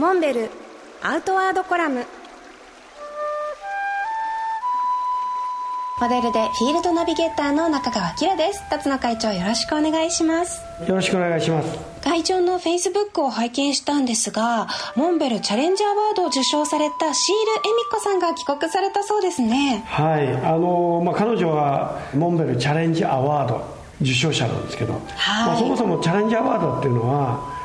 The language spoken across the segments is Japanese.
モンベルアウトワードコラム。モデルでフィールドナビゲーターの中川きらです。辰野会長よろしくお願いします。よろしくお願いします。会長のフェイスブックを拝見したんですがモンベルチャレンジアワードを受賞されたシール恵美子さんが帰国されたそうですね。はい。あの、まあ、彼女はモンベルチャレンジアワード受賞者なんですけど、はい。まあ、そもそもチャレンジアワードっていうのは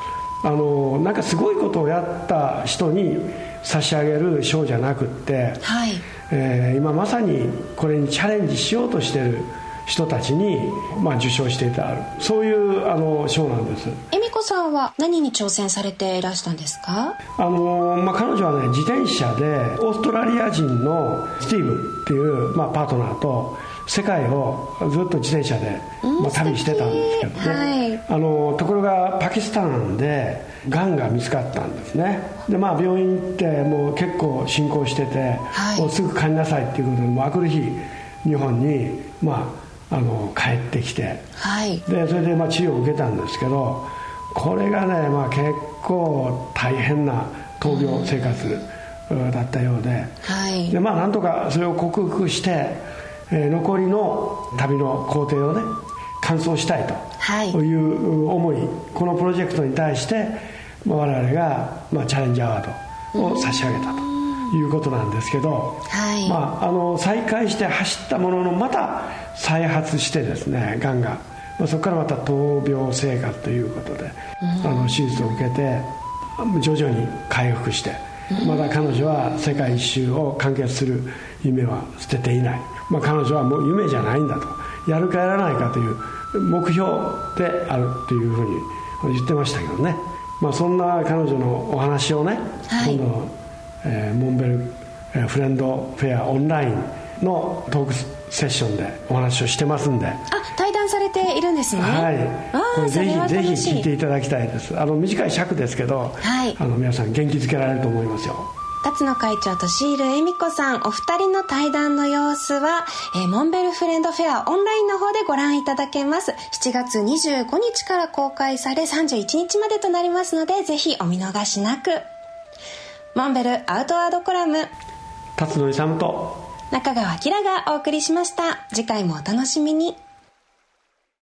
あのなんかすごいことをやった人に差し上げる賞じゃなくって、はい。えー、今まさにこれにチャレンジしようとしてる人たちに、まあ、受賞していたそういうあの賞なんです。恵美子さんは何に挑戦されていらしたんですか？あの、まあ、彼女はね自転車でオーストラリア人のスティーブっていう、まあ、パートナーと世界をずっと自転車で、まあ、旅してたんですけど。ね、はい、あのところがパキスタンでがんが見つかったんですね。でまあ病院行ってもう結構進行してて、はい、もうすぐ帰りなさいっていうことでもうあくる日日本にまああの帰ってきて、はい、でそれでまあ治療を受けたんですけどこれがね、まあ、結構大変な闘病生活だったようで,、はい、でまあなんとかそれを克服してえー、残りの旅の工程をね完走したいと。い。う思い、はい、このプロジェクトに対して、まあ、我々が、まあ、チャレンジアワードを差し上げたと。いうことなんですけど、はい、まあ、あの再開して走ったもののまた再発してですねがんが、まあ、そこからまた闘病生活ということで、あの手術を受けて徐々に回復してまだ彼女は世界一周を完結する夢は捨てていない。まあ、彼女はもう夢じゃないんだと。やるかやらないかという目標であるというふうに言ってましたけどね、まあ、そんな彼女のお話をね、はい、今度、えー、モンベル、えー、フレンドフェアオンラインのトークセッションでお話をしてますんで。あ対談されているんですね。はい。ぜひぜひ聞いていただきたいです。あの短い尺ですけど、はい、あの皆さん元気づけられると思いますよ。辰野会長とシール恵美子さん。お二人の対談の様子は、えー、モンベルフレンドフェアオンラインの方でご覧いただけます。7月25日から公開され31日までとなりますのでぜひお見逃しなく。モンベルアウトワードコラム。辰野勇と。中川明がお送りしました。次回もお楽しみに